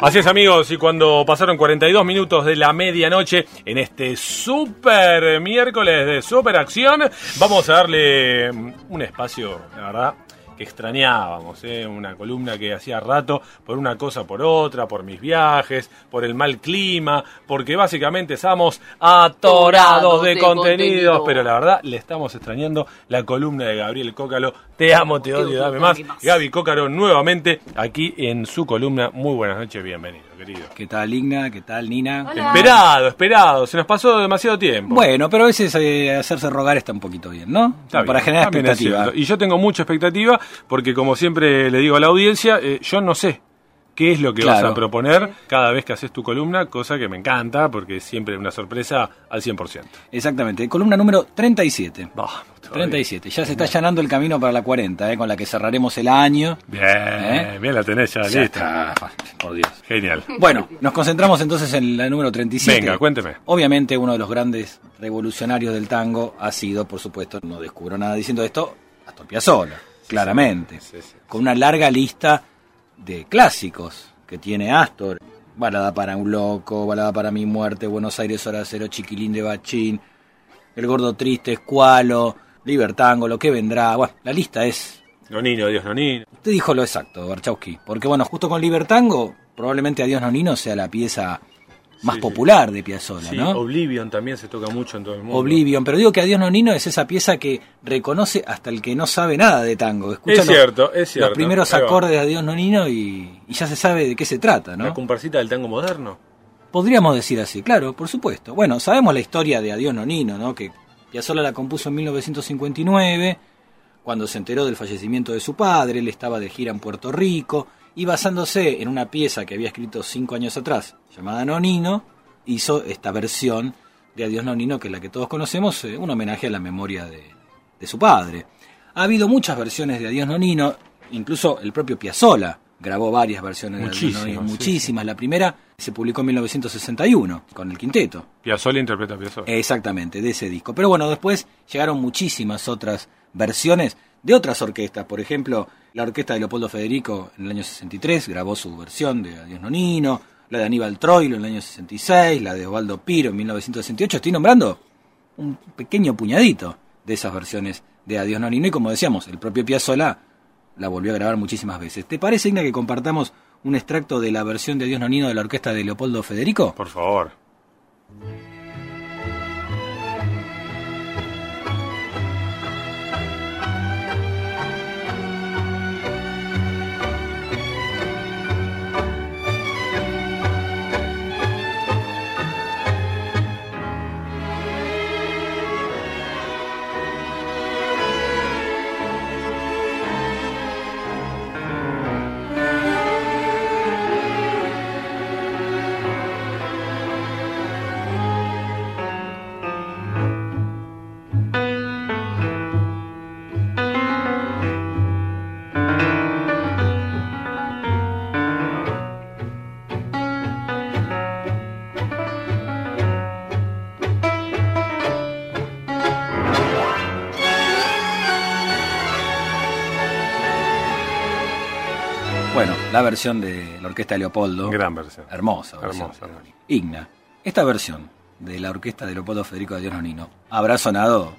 Así es amigos, y cuando pasaron 42 minutos de la medianoche en este super miércoles de super acción, vamos a darle un espacio, la verdad, que extrañábamos, ¿eh? una columna que hacía rato, por una cosa por otra, por mis viajes, por el mal clima, porque básicamente estamos atorados de, de contenidos, contenido. pero la verdad le estamos extrañando la columna de Gabriel Cócalo, te amo, te odio, dame más. Gaby Cócaro nuevamente aquí en su columna, muy buenas noches, bienvenido, querido. ¿Qué tal, Igna? ¿Qué tal, Nina? Esperado, esperado, se nos pasó demasiado tiempo. Bueno, pero a veces eh, hacerse rogar está un poquito bien, ¿no? Está Para bien, generar expectativa. Y yo tengo mucha expectativa porque como siempre le digo a la audiencia, eh, yo no sé qué es lo que vas a proponer cada vez que haces tu columna, cosa que me encanta porque es siempre una sorpresa al 100%. Exactamente. Columna número 37. Vamos, todavía. 37. Ya se está allanando el camino para la 40, eh, con la que cerraremos el año. Bien, ¿Eh? bien la tenés ya, Ya lista. está. Por Dios. Genial. Bueno, nos concentramos entonces en la número 37. Venga, cuénteme. Obviamente uno de los grandes revolucionarios del tango ha sido, por supuesto, no descubro nada diciendo esto, Astor Piazzolla, claramente. Sí, sí. Con una larga lista de clásicos que tiene Astor. Balada para un loco, Balada para mi muerte, Buenos Aires hora cero, Chiquilín de Bachín, El gordo triste, Escualo, Libertango, Lo que vendrá. Bueno, la lista es Nonino, Dios Nonino. Usted dijo lo exacto, Barchowski. Porque bueno, justo con Libertango, probablemente Adiós Nonino sea la pieza más Sí, sí. popular de Piazzolla, Sí, ¿no? Oblivion también se toca mucho en todo el mundo. Oblivion, pero digo que Adiós Nonino es esa pieza que reconoce hasta el que no sabe nada de tango. Escucha Es los- cierto, es cierto. Los primeros acordes de Adiós Nonino y, y ya se sabe de qué se trata, La ¿no? comparsita del tango moderno. Podríamos decir así, claro, por supuesto. Bueno, sabemos la historia de Adiós Nonino, ¿no? Que Piazzolla la compuso en 1959, cuando se enteró del fallecimiento de su padre, él estaba de gira en Puerto Rico, y basándose en una pieza que había escrito cinco años atrás, llamada Nonino, hizo esta versión de Adiós Nonino, que es la que todos conocemos, eh, un homenaje a la memoria de, de su padre. Ha habido muchas versiones de Adiós Nonino, incluso el propio Piazzolla grabó varias versiones de Adiós Muchísimas, Nonino, sí, muchísimas. La primera se publicó en 1961 con el quinteto. Piazzolla interpreta a Piazzolla. Exactamente, de ese disco. Pero bueno, después llegaron muchísimas otras versiones de otras orquestas. Por ejemplo, la orquesta de Leopoldo Federico en el año 63 grabó su versión de Adiós Nonino, la de Aníbal Troilo en el año 66, la de Osvaldo Piro en 1968. Estoy nombrando un pequeño puñadito de esas versiones de Adiós Nonino y como decíamos, el propio Piazzolla la volvió a grabar muchísimas veces. ¿Te parece, Igna, que compartamos un extracto de la versión de Adiós Nonino de la orquesta de Leopoldo Federico? Por favor. La versión de la orquesta de Leopoldo. Gran versión. Hermosa. versión. Hermosa, hermosa. Igna, esta versión de la orquesta de Leopoldo Federico de Dios Nonino habrá sonado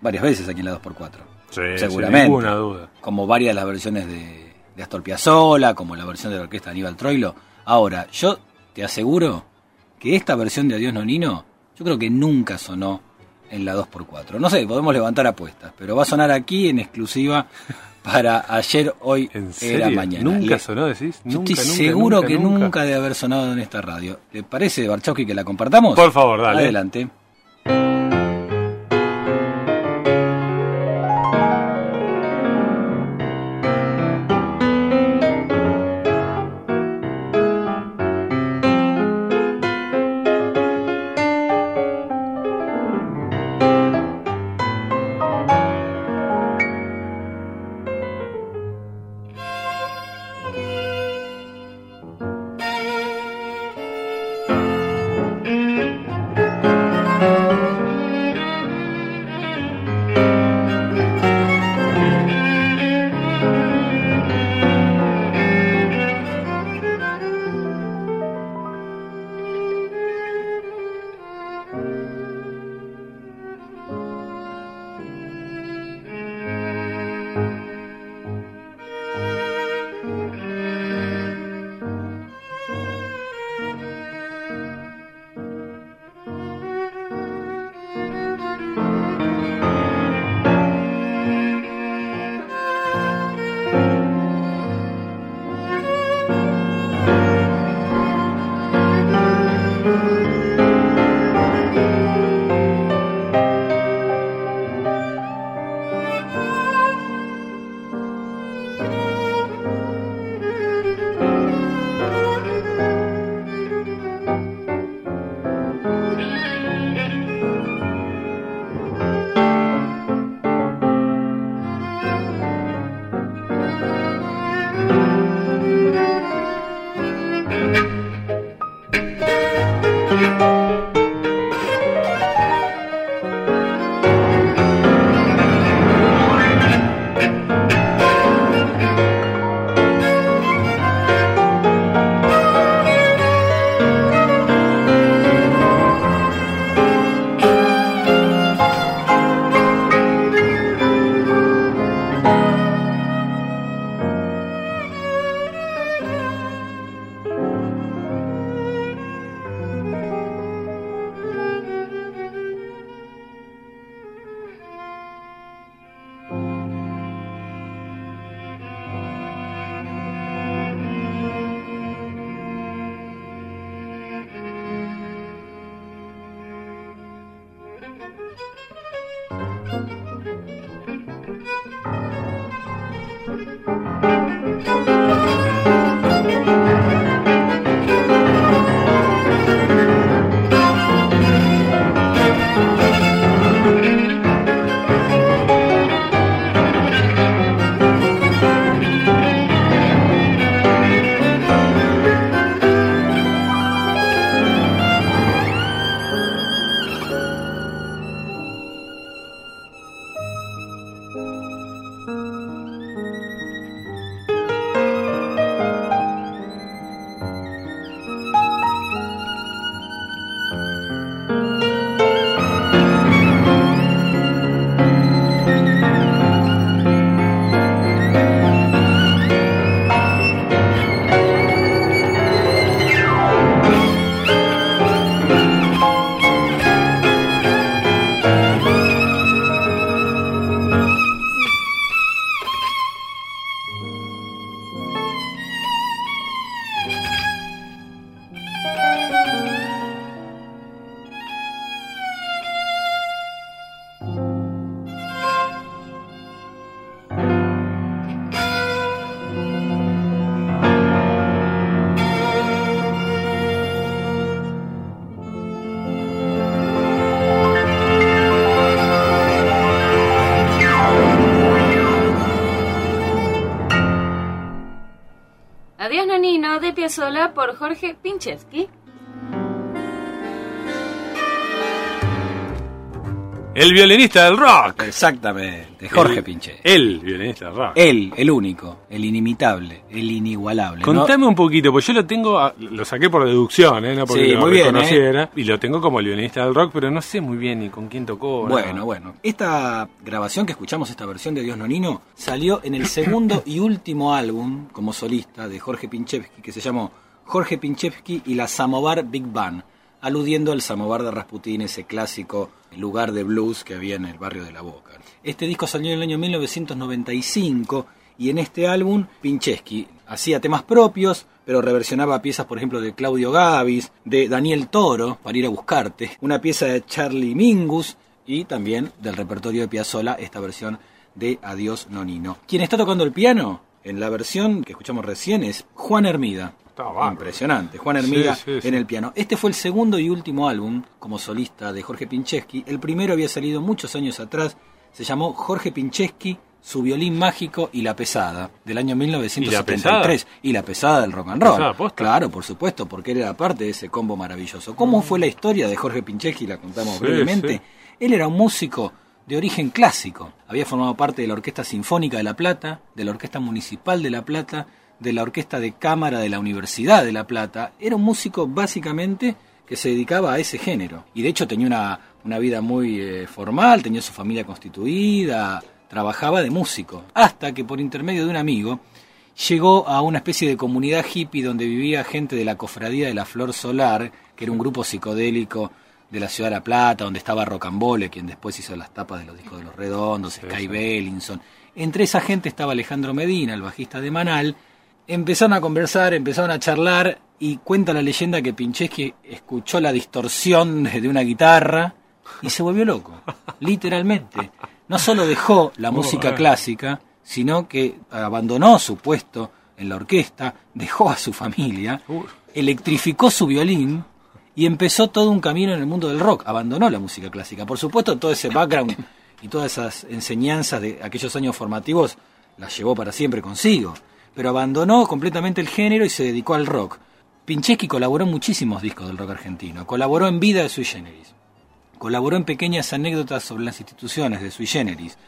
varias veces aquí en la 2x4. Sí, Seguramente. Sin ninguna duda. Como varias de las versiones de, de Astor Piazzolla, como la versión de la orquesta de Aníbal Troilo. Ahora, yo te aseguro que esta versión de Adiós Nonino, yo creo que nunca sonó en la 2x4. No sé, podemos levantar apuestas, pero va a sonar aquí en exclusiva para ayer, hoy, ¿En era mañana. ¿Nunca Le- sonó, decís? Yo Nunca, estoy nunca, seguro nunca, que nunca. debe haber sonado en esta radio. ¿Le parece, Barchowski, que la compartamos? Por favor, dale. Adelante. Sola por Jorge Pinchevsky. El violinista del rock. Exactamente, Jorge Pinche. El violinista del rock. Él, el único, el inimitable, el inigualable. Contame un poquito, pues yo lo tengo, lo saqué por deducción, ¿eh? no porque Sí, lo muy bien, ¿eh? conociera, y lo tengo como el violinista del rock, pero no sé muy bien ni con quién tocó. Bueno, nada. bueno. Esta grabación que escuchamos, esta versión de Dios Nonino, salió en el segundo y último álbum como solista de Jorge Pinchevsky, que se llamó Jorge Pinchevsky y la Samovar Big Band, aludiendo al Samovar de Rasputín, ese clásico lugar de blues que había en el barrio de La Boca. Este disco salió en el año 1995 y en este álbum Pinchevsky hacía temas propios, pero reversionaba piezas, por ejemplo, de Claudio Gavis, de Daniel Toro, para ir a buscarte, una pieza de Charlie Mingus y también del repertorio de Piazzolla esta versión de Adiós Nonino. Quien está tocando el piano en la versión que escuchamos recién es Juan Hermida. Impresionante, Juan Hermida Sí, sí, sí. en el piano. Este fue el segundo y último álbum como solista de Jorge Pinchesky. El primero había salido muchos años atrás, se llamó Jorge Pinchesky, su violín mágico y la pesada, del año 1973. Y la pesada, del rock and roll. pesada. Claro, por supuesto, porque él era parte de ese combo maravilloso. ¿Cómo fue la historia de Jorge Pinchesky? La contamos brevemente. Él era un músico de origen clásico. Había formado parte de la Orquesta Sinfónica de La Plata, de la Orquesta Municipal de La Plata, de la Orquesta de Cámara de la Universidad de La Plata. Era un músico básicamente que se dedicaba a ese género. Y de hecho tenía una, una vida muy eh, formal, tenía su familia constituida, trabajaba de músico. Hasta que por intermedio de un amigo llegó a una especie de comunidad hippie donde vivía gente de la Cofradía de la Flor Solar, que era un grupo psicodélico de la ciudad de La Plata, donde estaba Rocambole, quien después hizo las tapas de los discos de los redondos, Sky Bellinson. Entre esa gente estaba Alejandro Medina, el bajista de Manal. Empezaron a conversar, empezaron a charlar y cuenta la leyenda que Pinchesky escuchó la distorsión de una guitarra y se volvió loco, literalmente. No solo dejó la música clásica, sino que abandonó su puesto en la orquesta, dejó a su familia, electrificó su violín y empezó todo un camino en el mundo del rock. Abandonó la música clásica. Por supuesto, todo ese background y todas esas enseñanzas de aquellos años formativos las llevó para siempre consigo. Pero abandonó completamente el género y se dedicó al rock. Pincheski colaboró en muchísimos discos del rock argentino. Colaboró en Vida de Sui Generis. Colaboró en pequeñas anécdotas sobre las instituciones de Sui Generis.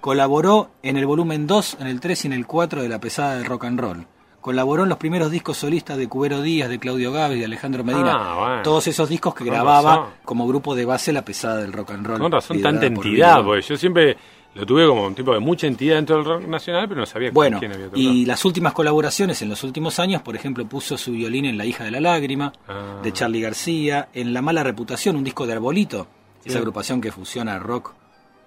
Colaboró en el volumen 2, en el 3 y en el 4 de La Pesada del Rock and Roll. Colaboró en los primeros discos solistas de Cubero Díaz, de Claudio Gávez, de Alejandro Medina. Ah, bueno. Todos esos discos que Con grababa razón. como grupo de base La Pesada del Rock and Roll. Con razón, tanta entidad, porque yo siempre lo tuve como un tipo de mucha entidad dentro del rock nacional, pero no sabía Bueno, quién había tocado. y las últimas colaboraciones en los últimos años, por ejemplo, puso su violín en La hija de la lágrima, Ah. de Charlie García, en La mala reputación, un disco de Arbolito, esa agrupación que fusiona rock,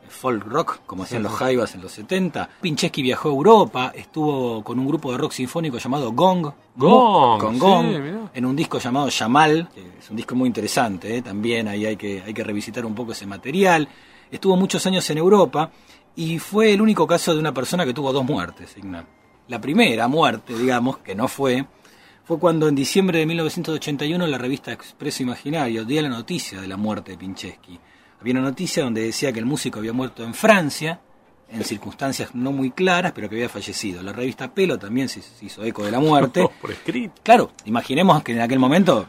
folk rock, como hacían los Jaivas en los 70. Pincheski viajó a Europa, estuvo con un grupo de rock sinfónico llamado Gong, Gong, con Gong, en un disco llamado Yamal, que es un disco muy interesante, eh, también ahí hay que, hay que revisitar un poco ese material. Estuvo muchos años en Europa y fue el único caso de una persona que tuvo dos muertes. La primera muerte, digamos, que no fue, fue cuando en diciembre de 1981 la revista Expreso Imaginario dio la noticia de la muerte de Pincheski. Había una noticia donde decía que el músico había muerto en Francia, en circunstancias no muy claras, pero que había fallecido. La revista Pelo también se se hizo eco de la muerte. Por escrito. Claro, imaginemos que en aquel momento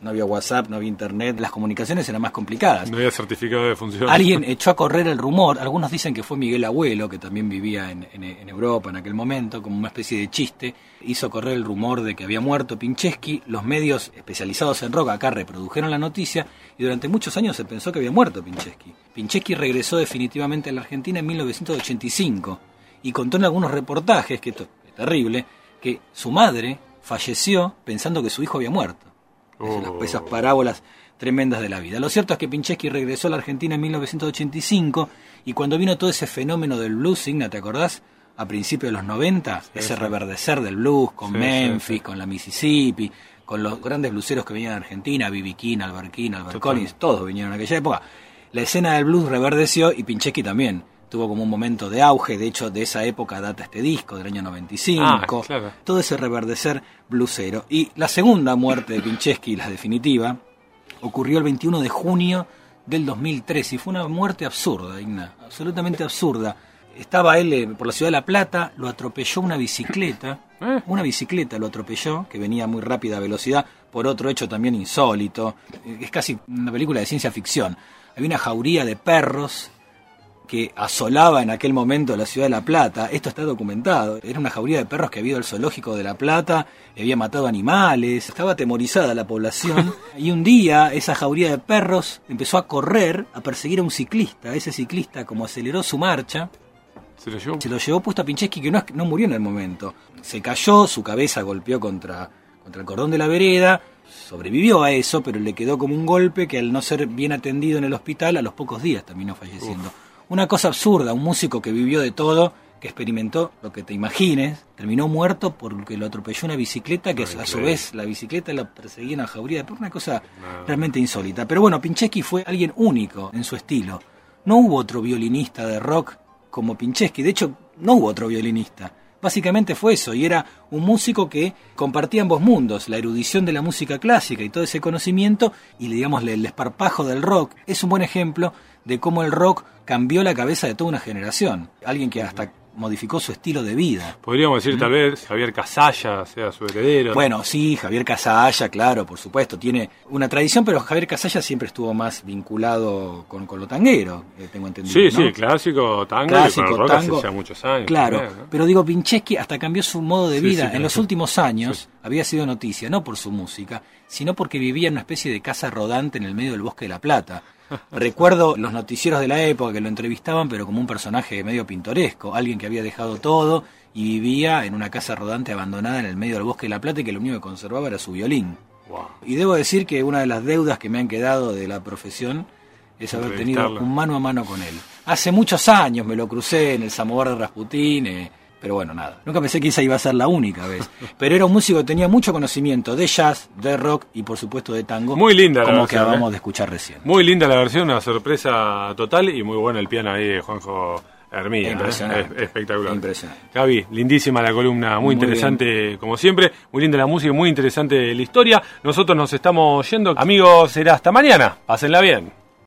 no había WhatsApp, no había internet, las comunicaciones eran más complicadas. No había certificado de función. Alguien echó a correr el rumor, algunos dicen que fue Miguel Abuelo, que también vivía en, en- en Europa en aquel momento, como una especie de chiste, hizo correr el rumor de que había muerto Pincheski, los medios especializados en rock acá reprodujeron la noticia y durante muchos años se pensó que había muerto Pincheski. Pincheski regresó definitivamente a la Argentina en 1985 y contó en algunos reportajes, que esto es terrible, que su madre falleció pensando que su hijo había muerto. Esas- Oh. Esas parábolas tremendas de la vida. Lo cierto es que Pincheski regresó a la Argentina en 1985 y cuando vino todo ese fenómeno del blues, Signa, ¿te acordás? A principios de los 90, ese sí. reverdecer del blues con Sí, Memphis, con la Mississippi, con los grandes bluseros que venían de Argentina, B.B. King, Albert King, Albert. Collins, todos vinieron en aquella época. La escena del blues reverdeció y Pincheski también. Tuvo como un momento de auge, de hecho de esa época data este disco, del año 95 Ah, claro. todo ese reverdecer blusero. Y la segunda muerte de Pincheski, la definitiva, ocurrió el 21 de junio del 2003 y fue una muerte absurda, Igna, absolutamente absurda. Estaba él eh, por la ciudad de La Plata, lo atropelló una bicicleta, ¿Eh? una bicicleta lo atropelló, que venía a muy rápida velocidad, por otro hecho también insólito. Eh, Es casi una película de ciencia ficción. Había una jauría de perros que asolaba en aquel momento la ciudad de La Plata. Esto está documentado. Era una jauría de perros que había ido al zoológico de La Plata, había matado animales, estaba atemorizada la población. y un día esa jauría de perros empezó a correr, a perseguir a un ciclista. Ese ciclista, como aceleró su marcha, Se lo llevó. se lo llevó puesto a Pincheski, que no, no murió en el momento. Se cayó, su cabeza golpeó contra, contra el cordón de la vereda, sobrevivió a eso, pero le quedó como un golpe que al no ser bien atendido en el hospital, a los pocos días terminó falleciendo. Una cosa absurda, un músico que vivió de todo, que experimentó lo que te imagines, terminó muerto porque lo atropelló una bicicleta que No, a su vez la bicicleta la perseguía en la jauría, una cosa realmente insólita. Pero bueno, Pincheski fue alguien único en su estilo. No hubo otro violinista de rock como Pincheski, de hecho no hubo otro violinista. Básicamente fue eso, y era un músico que compartía ambos mundos, la erudición de la música clásica y todo ese conocimiento, y digamos el esparpajo del rock. Es un buen ejemplo de cómo el rock cambió la cabeza de toda una generación. Alguien que hasta modificó su estilo de vida. Podríamos decir tal vez Javier Casalla sea su heredero. Bueno, sí, Javier Casalla, claro, por supuesto, tiene una tradición, pero Javier Casalla siempre estuvo más vinculado con, con lo tanguero, eh, tengo entendido. Sí, ¿no? sí, clásico, tango, Clásico, y con el rock tango. hace ya muchos años. Claro, también, ¿no? pero digo, Pincheski hasta cambió su modo de Sí, vida. sí, en los últimos años había sido noticia, no por su música, sino porque vivía en una especie de casa rodante en el medio del bosque de La Plata. Recuerdo los noticieros de la época que lo entrevistaban, pero como un personaje medio pintoresco, alguien que había dejado todo y vivía en una casa rodante abandonada en el medio del bosque de La Plata y que lo único que conservaba era su violín. Wow. Y debo decir que una de las deudas que me han quedado de la profesión es haber tenido un mano a mano con él. Hace muchos años me lo crucé en el Samovar de Rasputín, eh, pero bueno, nada. Nunca pensé que esa iba a ser la única vez. Pero era un músico que tenía mucho conocimiento de jazz, de rock y por supuesto de tango. Muy linda la Como que versión, acabamos ¿eh? de escuchar recién. Muy linda la versión, una sorpresa total y muy bueno el piano ahí de Juanjo Hermida. ¿eh? Impresionante. Es- espectacular. Impresionante. Gaby, lindísima la columna, muy, Muy interesante como siempre, muy linda la música y muy interesante la historia. Nosotros nos estamos yendo. Amigos, será hasta mañana. Pásenla bien.